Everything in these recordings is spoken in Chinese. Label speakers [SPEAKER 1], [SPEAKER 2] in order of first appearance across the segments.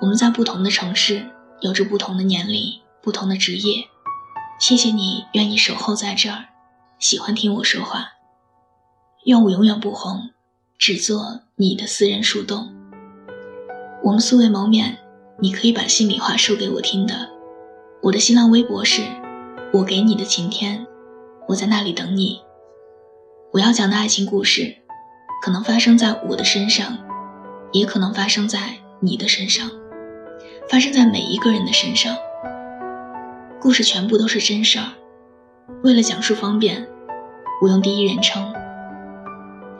[SPEAKER 1] 我们在不同的城市，有着不同的年龄、不同的职业。谢谢你愿意守候在这儿，喜欢听我说话。愿我永远不红，只做你的私人树洞。我们素未谋面，你可以把心里话说给我听的。我的新浪微博是“我给你的晴天”，我在那里等你。我要讲的爱情故事，可能发生在我的身上，也可能发生在你的身上。发生在每一个人的身上，故事全部都是真事儿。为了讲述方便，我用第一人称。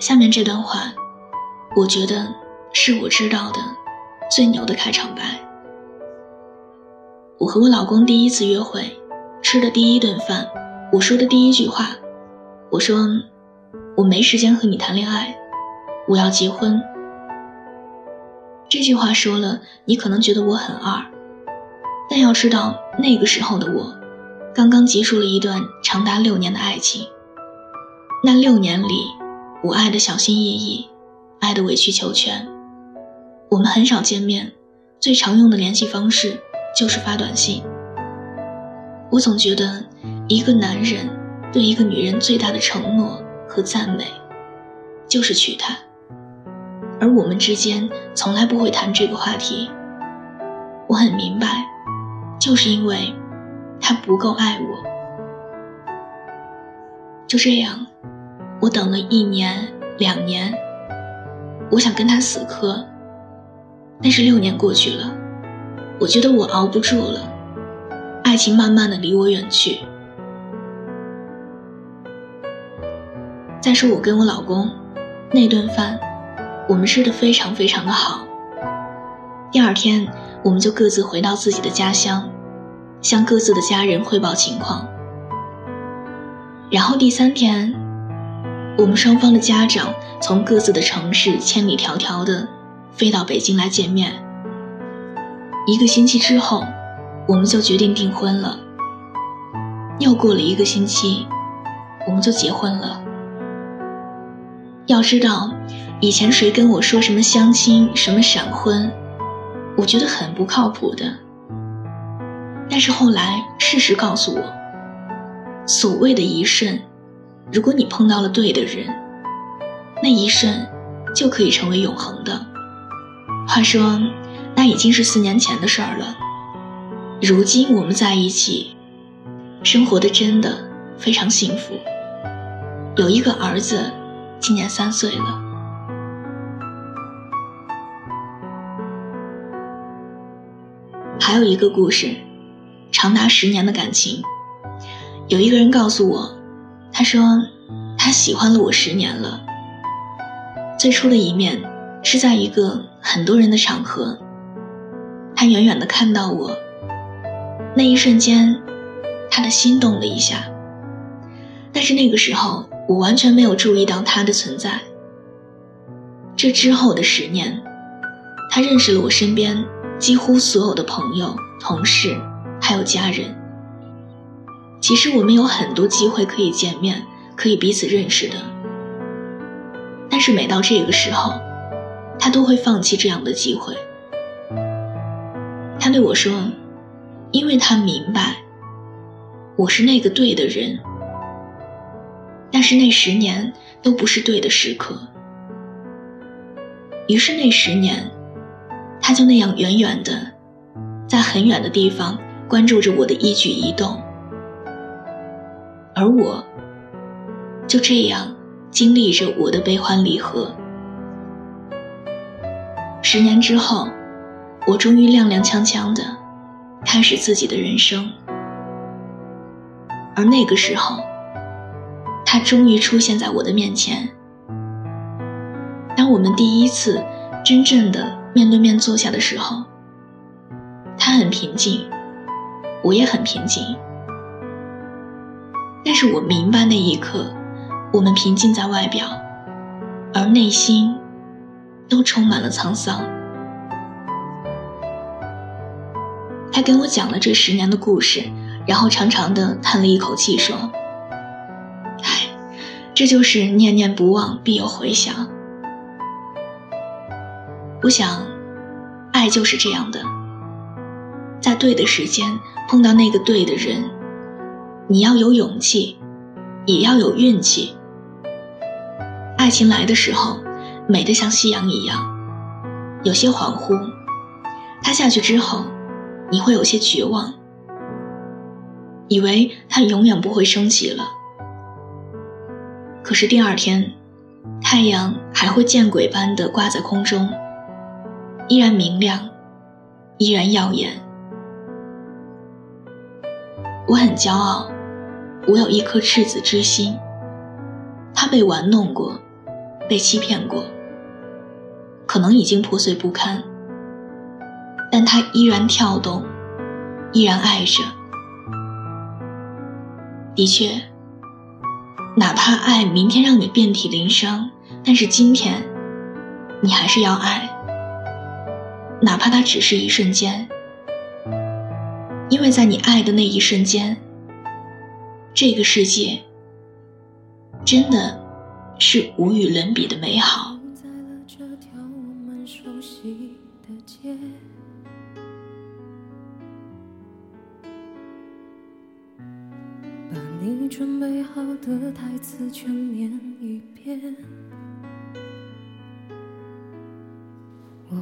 [SPEAKER 1] 下面这段话，我觉得是我知道的最牛的开场白。我和我老公第一次约会，吃的第一顿饭，我说的第一句话，我说我没时间和你谈恋爱，我要结婚。这句话说了，你可能觉得我很二，但要知道那个时候的我，刚刚结束了一段长达六年的爱情。那六年里，我爱的小心翼翼，爱的委曲求全。我们很少见面，最常用的联系方式就是发短信。我总觉得，一个男人对一个女人最大的承诺和赞美，就是娶她。而我们之间从来不会谈这个话题。我很明白，就是因为他不够爱我。就这样，我等了一年、两年，我想跟他死磕。但是六年过去了，我觉得我熬不住了，爱情慢慢的离我远去。再说我跟我老公那顿饭。我们吃的非常非常的好。第二天，我们就各自回到自己的家乡，向各自的家人汇报情况。然后第三天，我们双方的家长从各自的城市千里迢迢的飞到北京来见面。一个星期之后，我们就决定订婚了。又过了一个星期，我们就结婚了。要知道。以前谁跟我说什么相亲、什么闪婚，我觉得很不靠谱的。但是后来事实告诉我，所谓的一瞬，如果你碰到了对的人，那一瞬就可以成为永恒的。话说，那已经是四年前的事儿了。如今我们在一起，生活的真的非常幸福，有一个儿子，今年三岁了。还有一个故事，长达十年的感情。有一个人告诉我，他说他喜欢了我十年了。最初的一面是在一个很多人的场合，他远远的看到我，那一瞬间，他的心动了一下。但是那个时候，我完全没有注意到他的存在。这之后的十年，他认识了我身边。几乎所有的朋友、同事，还有家人，其实我们有很多机会可以见面，可以彼此认识的。但是每到这个时候，他都会放弃这样的机会。他对我说：“因为他明白，我是那个对的人。但是那十年都不是对的时刻。于是那十年。”他就那样远远的，在很远的地方关注着我的一举一动，而我就这样经历着我的悲欢离合。十年之后，我终于踉踉跄跄的开始自己的人生，而那个时候，他终于出现在我的面前。当我们第一次真正的。面对面坐下的时候，他很平静，我也很平静。但是我明白那一刻，我们平静在外表，而内心都充满了沧桑。他跟我讲了这十年的故事，然后长长的叹了一口气，说：“唉，这就是念念不忘，必有回响。”我想，爱就是这样的，在对的时间碰到那个对的人，你要有勇气，也要有运气。爱情来的时候，美得像夕阳一样，有些恍惚；它下去之后，你会有些绝望，以为它永远不会升起了。可是第二天，太阳还会见鬼般的挂在空中。依然明亮，依然耀眼。我很骄傲，我有一颗赤子之心。他被玩弄过，被欺骗过，可能已经破碎不堪，但他依然跳动，依然爱着。的确，哪怕爱明天让你遍体鳞伤，但是今天，你还是要爱。哪怕它只是一瞬间，因为在你爱的那一瞬间，这个世界真的是无与伦比的美好。
[SPEAKER 2] 准备好的台词全念一遍。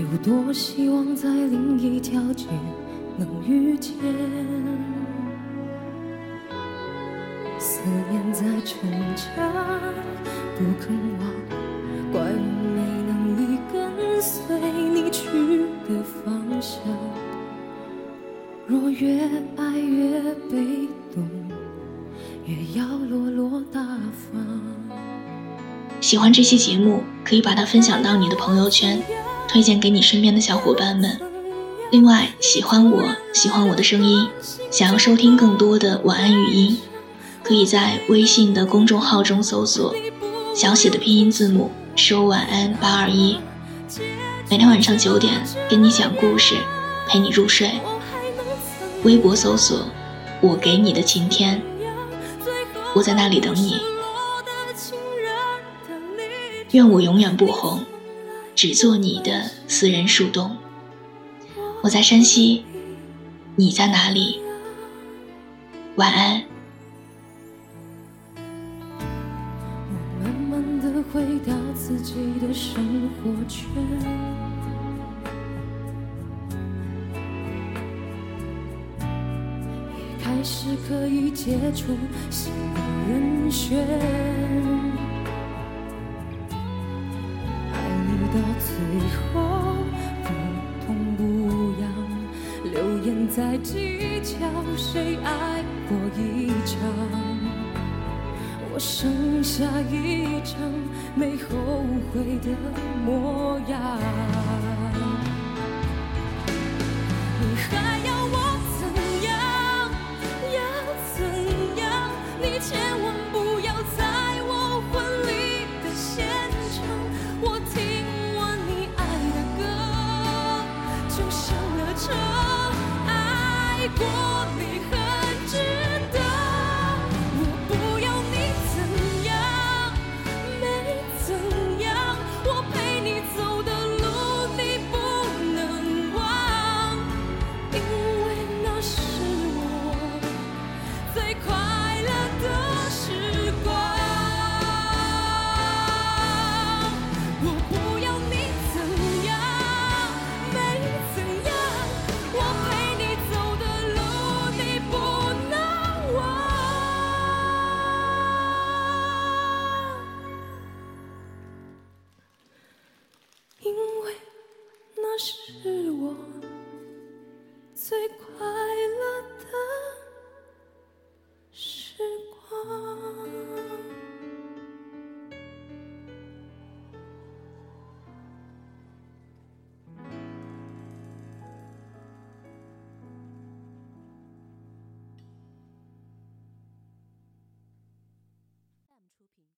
[SPEAKER 2] 有多希望在另一条街能遇见？思念在逞强，不肯忘，怪我没能力跟随你去的方向。若越爱越被动，越要落落大方。
[SPEAKER 1] 喜欢这期节目，可以把它分享到你的朋友圈。推荐给你身边的小伙伴们。另外，喜欢我喜欢我的声音，想要收听更多的晚安语音，可以在微信的公众号中搜索小写的拼音字母说晚安八二一，每天晚上九点跟你讲故事，陪你入睡。微博搜索我给你的晴天，我在那里等你。愿我永远不红。只做你的私人树洞。我在山西，你在哪里？晚安。
[SPEAKER 2] 我慢慢的回到自己的生活圈，也开始可以接触新的人选。后不痛不痒，流言在计较谁爱过一场，我剩下一张没后悔的模样。你还